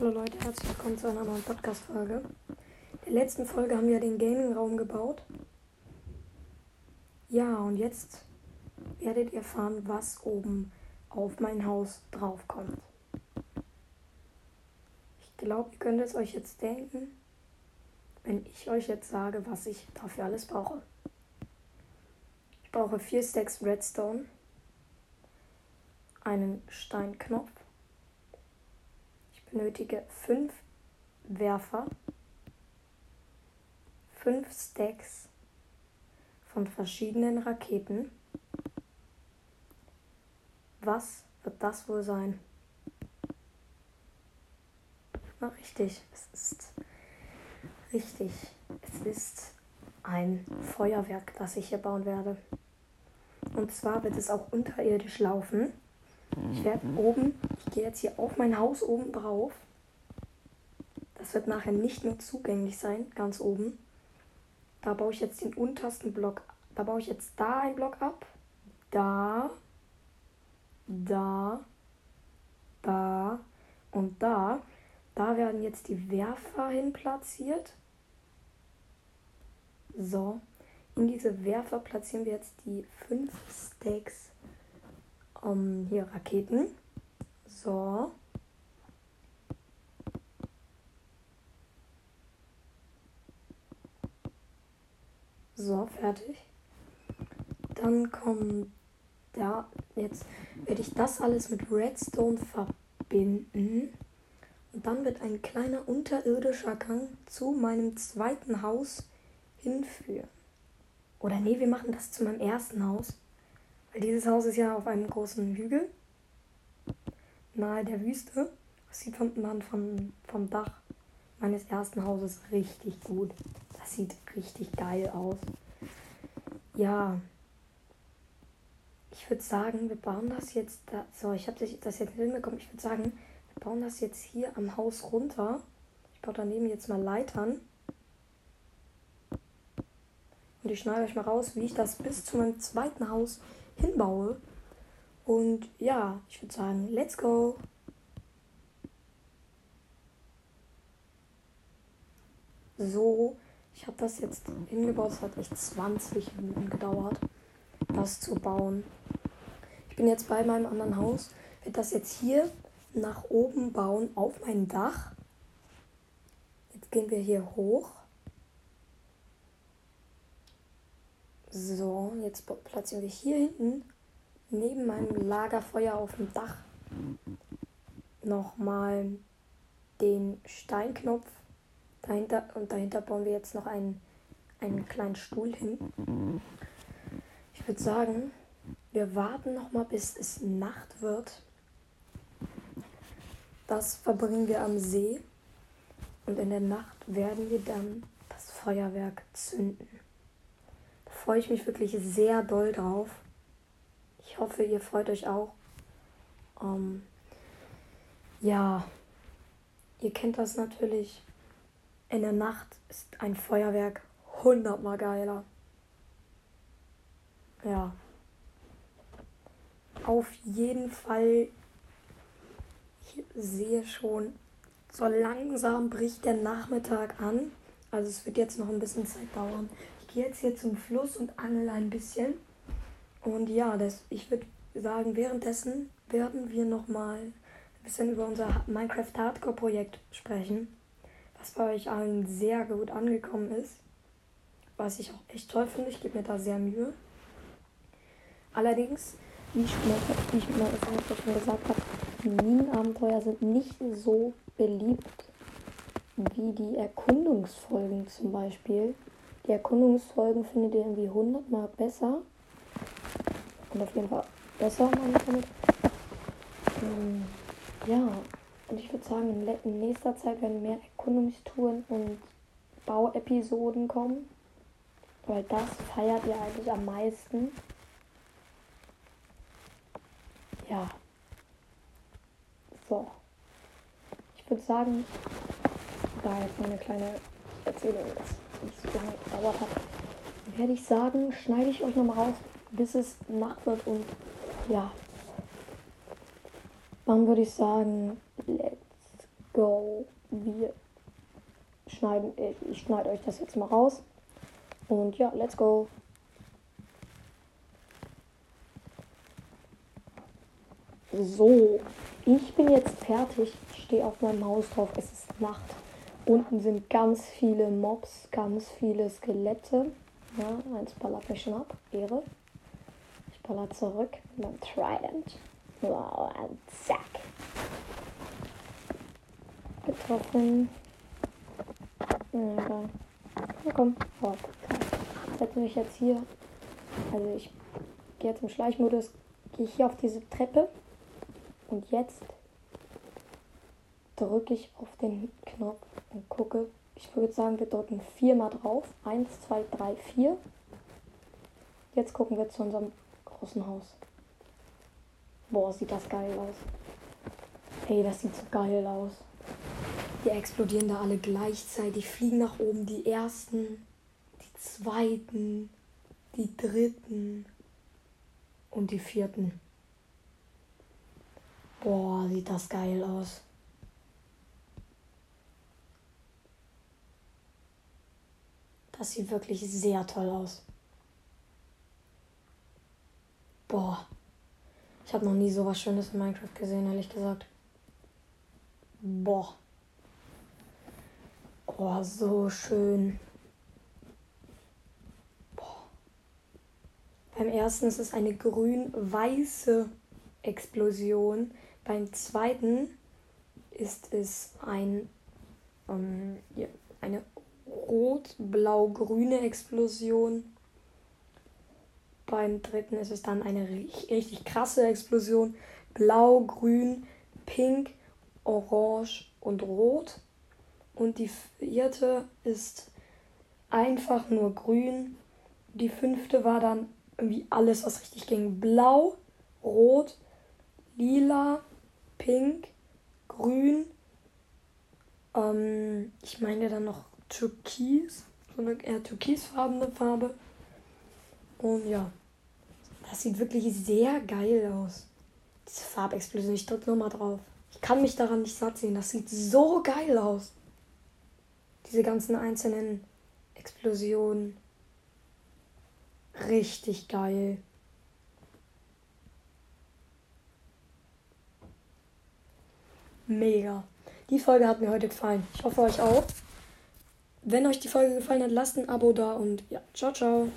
Hallo Leute, herzlich willkommen zu einer neuen Podcast-Folge. In der letzten Folge haben wir den Gaming-Raum gebaut. Ja, und jetzt werdet ihr erfahren, was oben auf mein Haus draufkommt. Ich glaube, ihr könnt es euch jetzt denken, wenn ich euch jetzt sage, was ich dafür alles brauche. Ich brauche vier Stacks Redstone, einen Steinknopf, benötige fünf Werfer, fünf Stacks von verschiedenen Raketen. Was wird das wohl sein? Na richtig, es ist richtig. Es ist ein Feuerwerk, das ich hier bauen werde. Und zwar wird es auch unterirdisch laufen. Ich werde oben, ich gehe jetzt hier auf mein Haus oben drauf. Das wird nachher nicht mehr zugänglich sein, ganz oben. Da baue ich jetzt den untersten Block. Da baue ich jetzt da einen Block ab. Da. Da. Da. Und da. Da werden jetzt die Werfer hin platziert. So. In diese Werfer platzieren wir jetzt die fünf Stacks um, hier Raketen. So. So, fertig. Dann kommt da, jetzt werde ich das alles mit Redstone verbinden. Und dann wird ein kleiner unterirdischer Gang zu meinem zweiten Haus hinführen. Oder nee, wir machen das zu meinem ersten Haus. Weil dieses Haus ist ja auf einem großen Hügel nahe der Wüste. Sieht von, man von, vom Dach meines ersten Hauses richtig gut. Das sieht richtig geil aus. Ja. Ich würde sagen, wir bauen das jetzt da. So, ich habe das jetzt hinbekommen. Ich würde sagen, wir bauen das jetzt hier am Haus runter. Ich baue daneben jetzt mal Leitern. Und ich schneide euch mal raus, wie ich das bis zu meinem zweiten Haus hinbaue. Und ja, ich würde sagen, let's go. So, ich habe das jetzt hingebaut. Es hat echt 20 Minuten gedauert, das zu bauen. Ich bin jetzt bei meinem anderen Haus. Werde das jetzt hier nach oben bauen auf mein Dach. Jetzt gehen wir hier hoch. So, jetzt platzieren wir hier hinten neben meinem Lagerfeuer auf dem Dach nochmal den Steinknopf dahinter und dahinter bauen wir jetzt noch einen, einen kleinen Stuhl hin. Ich würde sagen, wir warten nochmal bis es Nacht wird. Das verbringen wir am See und in der Nacht werden wir dann das Feuerwerk zünden freue ich mich wirklich sehr doll drauf. Ich hoffe, ihr freut euch auch. Ähm, ja, ihr kennt das natürlich. In der Nacht ist ein Feuerwerk hundertmal geiler. Ja. Auf jeden Fall, ich sehe schon, so langsam bricht der Nachmittag an. Also es wird jetzt noch ein bisschen Zeit dauern gehe jetzt hier zum Fluss und angel ein bisschen. Und ja, das, ich würde sagen, währenddessen werden wir nochmal ein bisschen über unser Minecraft Hardcore Projekt sprechen, was bei euch allen sehr gut angekommen ist. Was ich auch echt toll finde, ich gebe mir da sehr Mühe. Allerdings, wie ich, mal schon gesagt habe, Minenabenteuer sind nicht so beliebt wie die Erkundungsfolgen zum Beispiel. Die Erkundungsfolgen findet ihr irgendwie hundertmal besser. Und auf jeden Fall besser, meine ich damit. Ähm, ja, und ich würde sagen, in nächster Zeit werden mehr Erkundungstouren und Bauepisoden kommen. Weil das feiert ihr eigentlich am meisten. Ja. So. Ich würde sagen, da jetzt eine kleine Erzählung ist nicht so lange gedauert hat, werde ich sagen, schneide ich euch nochmal raus, bis es Nacht wird und ja. Dann würde ich sagen, let's go. Wir schneiden, ich, ich schneide euch das jetzt mal raus. Und ja, let's go. So, ich bin jetzt fertig. Stehe auf meinem Haus drauf. Es ist Nacht. Unten sind ganz viele Mobs, ganz viele Skelette. Ja, eins ballert mich schon ab. Ehre. Baller zurück mit meinem Trident. Wow, und zack. Getroffen. Ja, Na komm, hopp. Ich setze mich jetzt hier. Also ich gehe jetzt im Schleichmodus. Gehe hier auf diese Treppe. Und jetzt drücke ich auf den Knopf und gucke. Ich würde sagen, wir drücken viermal drauf. Eins, zwei, drei, vier. Jetzt gucken wir zu unserem großen Haus. Boah, sieht das geil aus. Hey, das sieht so geil aus. Die explodieren da alle gleichzeitig, fliegen nach oben. Die ersten, die zweiten, die dritten und die vierten. Boah, sieht das geil aus. Das sieht wirklich sehr toll aus. Boah. Ich habe noch nie so was Schönes in Minecraft gesehen, ehrlich gesagt. Boah. Boah, so schön. Boah. Beim ersten ist es eine grün-weiße Explosion. Beim zweiten ist es ein, ähm, ja, eine rot-blau-grüne Explosion. Beim dritten ist es dann eine richtig, krasse Explosion. Blau, grün, pink, orange und rot. Und die vierte ist einfach nur grün. Die fünfte war dann irgendwie alles, was richtig ging. Blau, rot, lila, pink, grün. Ähm, ich meine dann noch türkis, so eine eher türkisfarbene Farbe. Und ja, das sieht wirklich sehr geil aus. Diese Farbexplosion, ich drücke nochmal drauf. Ich kann mich daran nicht satt sehen. Das sieht so geil aus. Diese ganzen einzelnen Explosionen. Richtig geil. Mega. Die Folge hat mir heute gefallen. Ich hoffe euch auch. Wenn euch die Folge gefallen hat, lasst ein Abo da und ja, ciao, ciao.